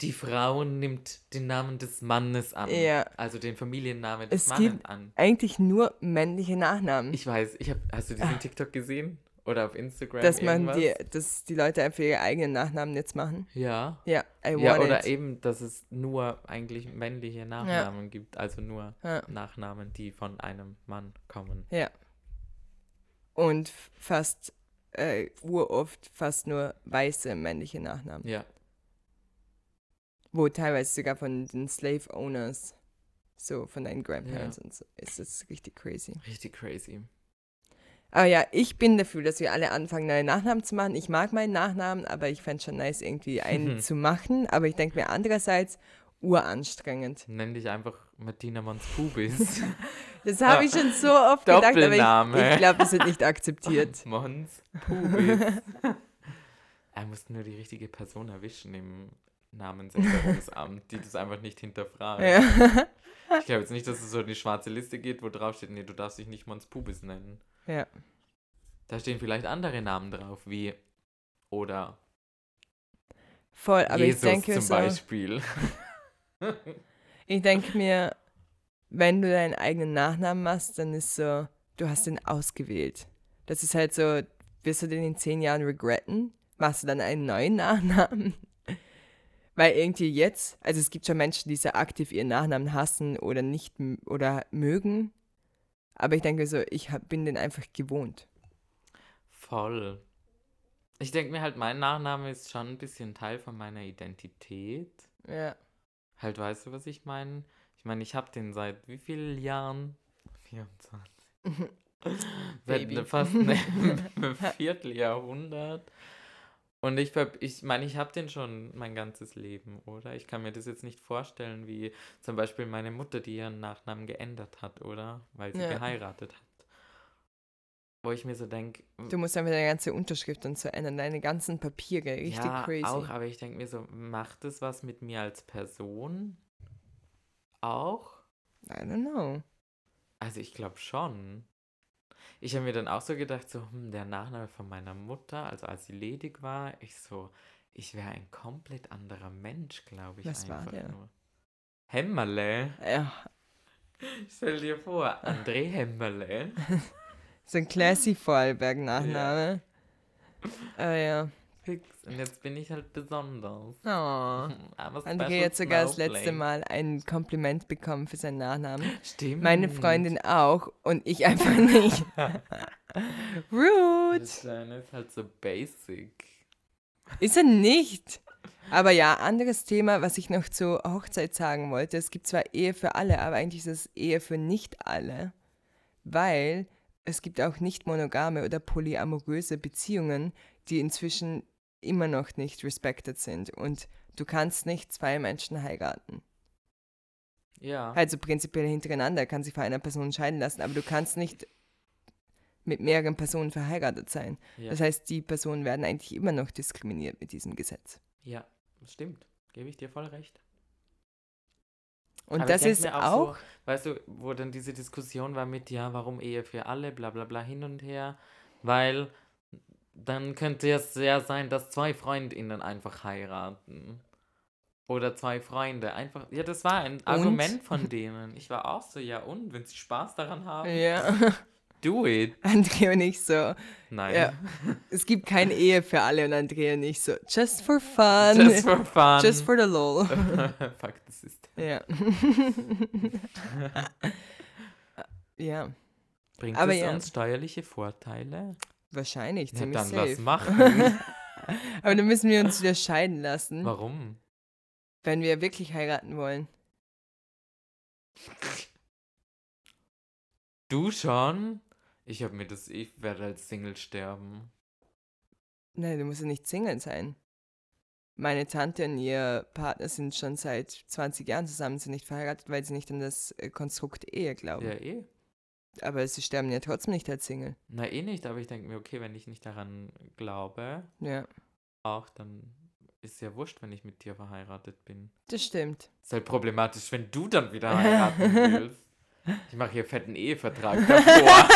die Frau nimmt den Namen des Mannes an. Ja. Also den Familiennamen des Es Mannes gibt an. eigentlich nur männliche Nachnamen. Ich weiß, ich hab, hast du diesen TikTok gesehen? Oder auf Instagram? Dass man irgendwas? die, dass die Leute einfach ihre eigenen Nachnamen jetzt machen. Ja. Ja, I want Ja, oder it. eben, dass es nur eigentlich männliche Nachnamen gibt. Also nur Ja. Nachnamen, die von einem Mann kommen. Ja. Und fast, äh, uroft fast nur weiße männliche Nachnamen. Ja. Wo teilweise sogar von den Slave Owners, so von deinen Grandparents Ja. und so, ist das richtig crazy. Richtig crazy. Aber ja, ich bin dafür, dass wir alle anfangen, neue Nachnamen zu machen. Ich mag meinen Nachnamen, aber ich fände schon nice, irgendwie einen zu machen. Aber ich denke mir andererseits, uranstrengend. Nenn dich einfach Martina Monspubis. Das habe ich schon so oft gedacht, aber ich, ich glaube, das wird nicht akzeptiert. Monspubis. er muss nur die richtige Person erwischen im Namensänderungsamt, die das einfach nicht hinterfragt. Ja. Ich glaube jetzt nicht, dass es so in die schwarze Liste geht, wo drauf steht, nee, du darfst dich nicht Monspubis nennen. Ja. Da stehen vielleicht andere Namen drauf, wie oder Voll, aber Jesus ich denke zum so, Beispiel. ich denke mir, wenn du deinen eigenen Nachnamen machst, dann ist so, du hast den ausgewählt. Das ist halt so, wirst du den in zehn Jahren regretten? Machst du dann einen neuen Nachnamen? Weil irgendwie jetzt, also es gibt schon Menschen, die sehr aktiv ihren Nachnamen hassen oder nicht oder mögen. Aber ich denke so, ich hab, bin den einfach gewohnt. Voll. Ich denke mir halt, mein Nachname ist schon ein bisschen Teil von meiner Identität. Ja. Halt, weißt du, was ich meine? Ich meine, ich habe den seit wie vielen Jahren? 24. seit Baby. ne- fast einem Vierteljahrhundert. Und ich, ver- ich meine, ich habe den schon mein ganzes Leben, oder? Ich kann mir das jetzt nicht vorstellen, wie zum Beispiel meine Mutter, die ihren Nachnamen geändert hat, oder? Weil sie Ja. geheiratet hat. Wo ich mir so denke, Du musst einfach deine ganze Unterschrift und so ändern, deine ganzen Papiere, richtig ja, crazy. auch, aber ich denke mir so, macht es was mit mir als Person? Auch? I don't know. Also ich glaube schon. Ich habe mir dann auch so gedacht, so, hm, der Nachname von meiner Mutter, also als sie ledig war, ich so, ich wäre ein komplett anderer Mensch, glaube ich. Was war einfach der? Nur. Hämmerle. Ja, Stell dir vor, André Hämmerle. so ein classy Vorarlberg-Nachname. Ah ja. Fix. Und jetzt bin ich halt besonders. Oh. Aber André hat sogar das letzte Mal ein Kompliment bekommen für seinen Nachnamen. Stimmt. Meine Freundin auch und ich einfach nicht. Rude. Das Kleine ist halt so basic. Ist er nicht. Aber ja, anderes Thema, was ich noch zur Hochzeit sagen wollte. Es gibt zwar Ehe für alle, aber eigentlich ist es Ehe für nicht alle. Weil es gibt auch nicht monogame oder polyamoröse Beziehungen, die inzwischen immer noch nicht respected sind. Und du kannst nicht zwei Menschen heiraten. Ja. Also prinzipiell hintereinander kann sich von einer Person scheiden lassen, aber du kannst nicht mit mehreren Personen verheiratet sein. ja. Das heißt, die Personen werden eigentlich immer noch diskriminiert mit diesem Gesetz. ja, das stimmt. Gebe ich dir voll recht. Und Aber das ist mir auch, So, weißt du, wo dann diese Diskussion war mit, ja, warum Ehe für alle, bla bla bla, hin und her, weil dann könnte es sehr sein, dass zwei FreundInnen einfach heiraten. Oder zwei Freunde. Einfach, ja, das war ein Argument von denen. Ich war auch so, ja und, wenn sie Spaß daran haben, ja, do it. Andrea und ich so, Nein. ja, es gibt keine Ehe für alle und Andrea und ich so, just for fun, Just for fun. just for the lol. Fuck the system. Ja. ja, Bringt Aber es ja. uns steuerliche Vorteile? Wahrscheinlich, Ja, ziemlich dann lass safe. machen. Aber dann müssen wir uns wieder scheiden lassen, Warum? wenn wir wirklich heiraten wollen. Du schon? Ich hab mir das, ich werde als Single sterben. Nein, du musst ja nicht Single sein. Meine Tante und ihr Partner sind schon seit 20 Jahren zusammen, sind nicht verheiratet, weil sie nicht an das äh, Konstrukt Ehe glauben. Ja, eh. Aber sie sterben ja trotzdem nicht als Single. Na, eh nicht, aber ich denke mir, okay, wenn ich nicht daran glaube, Ja, auch, dann ist ja wurscht, wenn ich mit dir verheiratet bin. das stimmt. Ist halt problematisch, wenn du dann wieder heiraten willst. Ich mache hier fetten Ehevertrag davor.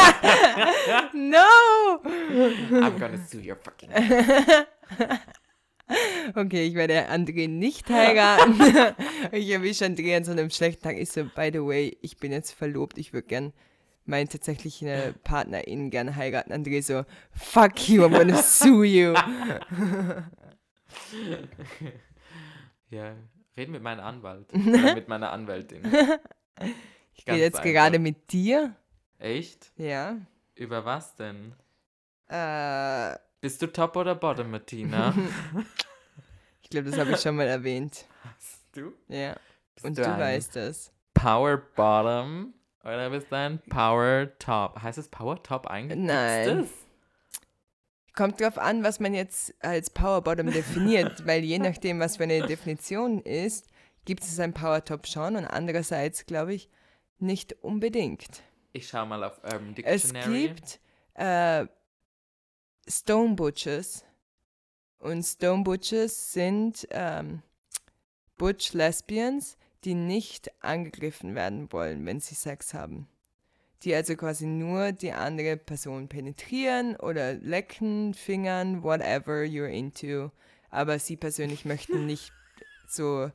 No! I'm gonna sue your fucking. Okay, ich werde André nicht heiraten. ich erwische André an so einem schlechten Tag. Ich so, by the way, ich bin jetzt verlobt, ich würde gern meinen tatsächlichen äh, PartnerInnen gerne heiraten. André so, fuck you, I'm gonna sue you. ja, reden mit meinem Anwalt. Oder mit meiner Anwältin. Ich rede jetzt gerade mit dir. Echt? Ja. Über was denn? Äh, Bist du Top oder Bottom, Martina? ich glaube, das habe ich schon mal erwähnt. Hast du? Ja. Bist Und du du weißt das. Power Bottom oder bist du ein Power Top? Heißt es Power Top eigentlich? Nein. Kommt drauf an, was man jetzt als Power Bottom definiert, weil je nachdem, was für eine Definition ist, gibt es ein Power Top schon und andererseits, glaube ich, nicht unbedingt. Ich schau mal auf Urban Es Dictionary. gibt äh, Stone Butchers und Stone Butchers sind ähm, Butch Lesbians, die nicht angegriffen werden wollen, wenn sie Sex haben. Die also quasi nur die andere Person penetrieren oder lecken, fingern, whatever you're into. Aber sie persönlich möchten nicht so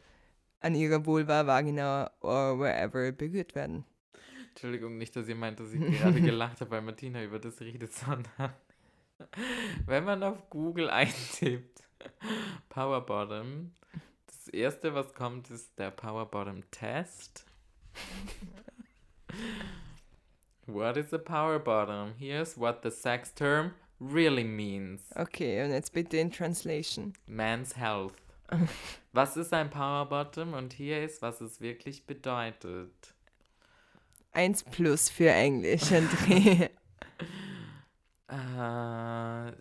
an ihrer Vulva, Vagina oder wherever berührt werden. Entschuldigung, nicht, dass ihr meint, dass ich gerade gelacht habe, weil Martina über das redet, sondern wenn man auf Google eintippt Power Bottom, das erste, was kommt, ist der Power Bottom Test. What is a power bottom? Here's what the sex term really means. Okay, und jetzt bitte in Translation. Man's health. Was ist ein Power Bottom? Und hier ist, was es wirklich bedeutet. Eins plus für Englisch, André. Äh,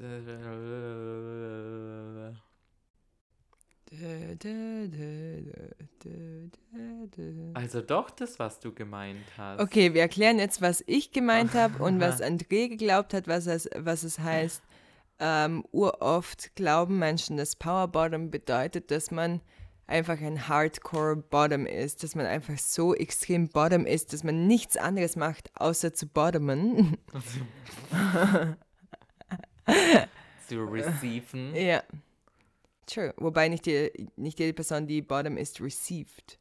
also doch das, was du gemeint hast. Okay, wir erklären jetzt, was ich gemeint habe und was André geglaubt hat, was es, was es heißt. Ähm, uroft glauben Menschen, dass Power Bottom bedeutet, dass man einfach ein Hardcore Bottom ist, dass man einfach so extrem Bottom ist, dass man nichts anderes macht, außer zu bottomen. zu receiven. Ja. True. Wobei nicht, die, nicht jede Person, die Bottom ist, received.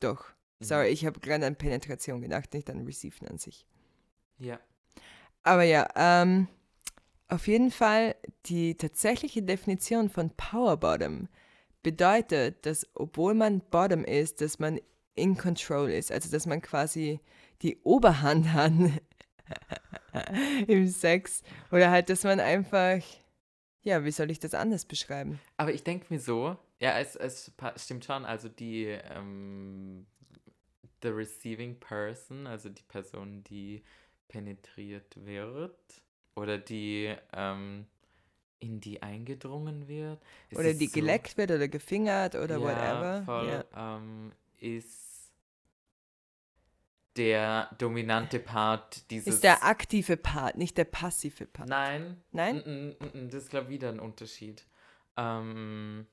Doch. Sorry, ich habe gerade an Penetration gedacht, nicht an Receiven an sich. Ja. Aber ja, ähm, auf jeden Fall die tatsächliche Definition von Power Bottom bedeutet, dass obwohl man Bottom ist, dass man in Control ist, also dass man quasi die Oberhand hat im Sex oder halt, dass man einfach, ja, wie soll ich das anders beschreiben? Aber ich denke mir so, ja, es, es stimmt schon, also die, ähm, the receiving person, also die Person, die penetriert wird oder die, ähm, in die eingedrungen wird. Es oder die so, geleckt wird oder gefingert oder ja, whatever. Voll, ja. ähm, ist der dominante Part dieses. Ist der aktive Part, nicht der passive Part. Nein. Nein? N -n -n das ist, glaube ich, wieder ein Unterschied. Ähm,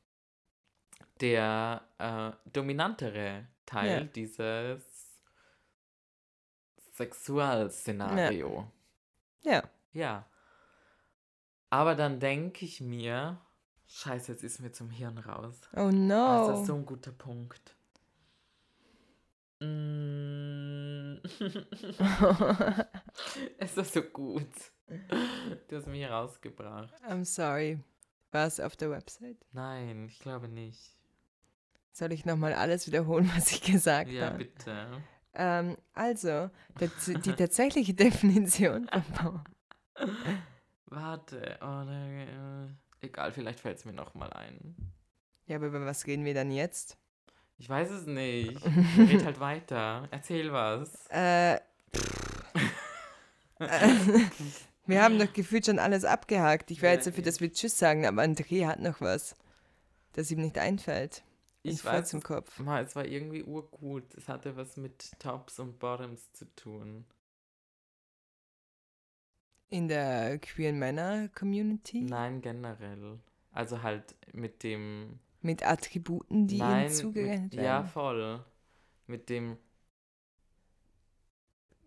der äh, dominantere Teil ja. dieses Sexualszenario. Ja. Ja. ja. Aber dann denke ich mir, scheiße, jetzt ist mir zum Hirn raus. Oh no. Das ist so ein guter Punkt. Mm. es ist so gut. Du hast mich rausgebracht. I'm sorry. War es auf der Website? Nein, ich glaube nicht. Soll ich nochmal alles wiederholen, was ich gesagt ja, habe? Ja, bitte. Ähm, also, die, die tatsächliche Definition von Power. Warte, ne, äh, egal, vielleicht fällt es mir nochmal ein. Ja, aber über was reden wir dann jetzt? Ich weiß es nicht. Red halt weiter. Erzähl was. Äh, wir haben doch gefühlt schon alles abgehakt. Ich wäre jetzt dafür, dass wir Tschüss sagen, aber André hat noch was, das ihm nicht einfällt. Ich weiß im Kopf. Mal, es war irgendwie urgut. Es hatte was mit Tops und Bottoms zu tun. In der queeren Männer-Community? Nein, generell. Also halt mit dem. Mit Attributen, die Nein, ihnen zugerechnet werden? Ja, voll. Mit dem.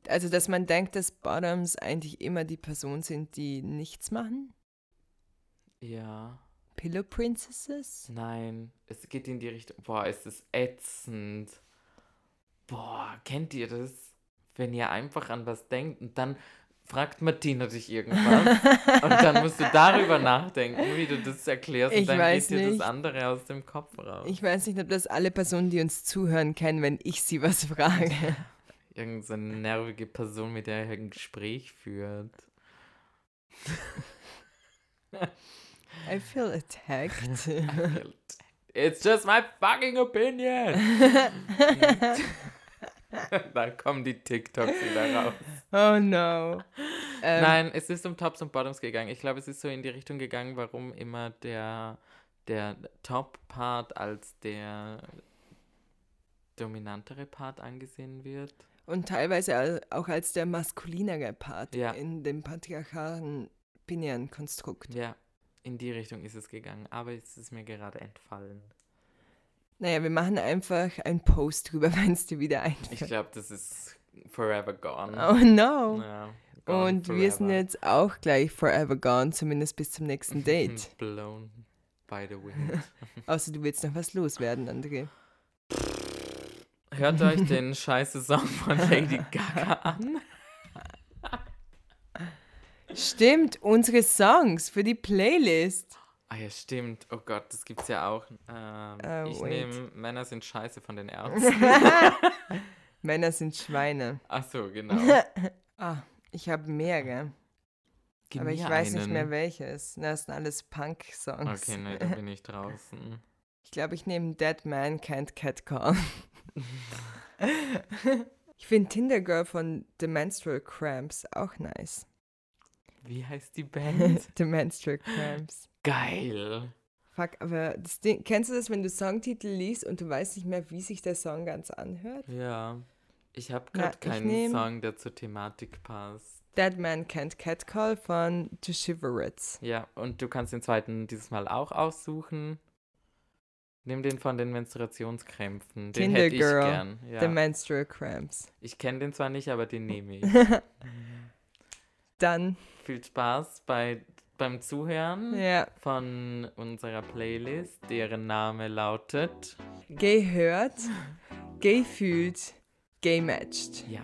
Also, dass man denkt, dass Bottoms eigentlich immer die Person sind, die nichts machen? Ja. Pillow Princesses? Nein, es geht in die Richtung. Boah, ist das ätzend. Boah, kennt ihr das? Wenn ihr einfach an was denkt und dann fragt Martina dich irgendwann und dann musst du darüber nachdenken, wie du das erklärst ich und dann weiß geht dir nicht. das andere aus dem Kopf raus. Ich weiß nicht, ob das alle Personen, die uns zuhören, kennen, wenn ich sie was frage. Irgend so eine nervige Person, mit der er ein Gespräch führt. I feel attacked. I feel attacked. It's just my fucking opinion. da kommen die TikToks wieder raus. Oh no. Ähm, Nein, es ist um Tops und Bottoms gegangen. Ich glaube, es ist so in die Richtung gegangen, warum immer der, der Top-Part als der dominantere Part angesehen wird. Und teilweise auch als der maskulinere Part ja. in dem patriarchalen binären Konstrukt. Ja, in die Richtung ist es gegangen, aber es ist mir gerade entfallen. Naja, wir machen einfach einen Post drüber, wenn es dir wieder einfällt. Ich glaube, das ist forever gone. Oh no. Ja, Und forever. wir sind jetzt auch gleich forever gone, zumindest bis zum nächsten Date. Blown by the wind. Außer du willst noch was loswerden, André. Hört euch den scheiße Song von Lady Gaga an. Stimmt, unsere Songs für die Playlist. Ah ja, stimmt. Oh Gott, das gibt's ja auch. Ähm, Oh, ich nehme Männer sind scheiße von den Ärzten. Männer sind Schweine. Ach so, genau. Ah, ich habe mehrere. Gib aber ich weiß nicht mehr einen. welches. Das sind alles Punk-Songs. Okay, nee, da bin ich draußen. Ich glaube, ich nehme Dead Man Can't Cat Call. ich finde Tinder Girl von The Menstrual Cramps auch nice. Wie heißt die Band? The Menstrual Cramps. Geil. Fuck, aber das Ding, kennst du das, wenn du Songtitel liest und du weißt nicht mehr, wie sich der Song ganz anhört? Ja. Ich habe gerade keinen Song, der zur Thematik passt. Dead Man Can't Cat Call von The Shiverits. Ja, und du kannst den zweiten dieses Mal auch aussuchen. Nimm den von den Menstruationskrämpfen. Den Tinder hätte ich Girl, gern. The Ja. Menstrual Cramps. Ich kenne den zwar nicht, aber den nehme ich. Dann, Viel Spaß bei, beim Zuhören ja, von unserer Playlist, deren Name lautet. gay hört, gay fühlt, gay matched. Ja,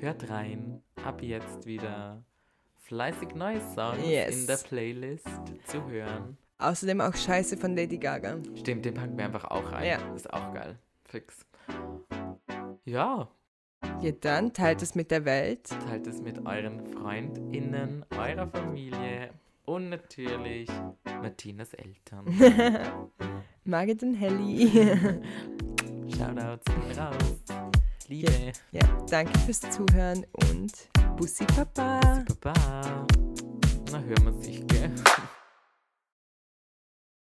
hört rein. Ab jetzt wieder fleißig neue Songs Yes. in der Playlist zu hören. Außerdem auch Scheiße von Lady Gaga. Stimmt, den packen wir einfach auch rein. Ja. Ist auch geil. Fix. Ja, Ja, dann teilt es mit der Welt. teilt es mit euren FreundInnen, eurer Familie und natürlich Martinas Eltern. Margit und Helly. Shoutouts raus. Liebe. ja, danke fürs Zuhören und Bussi Papa. Baba. Na, hören wir sich, gell?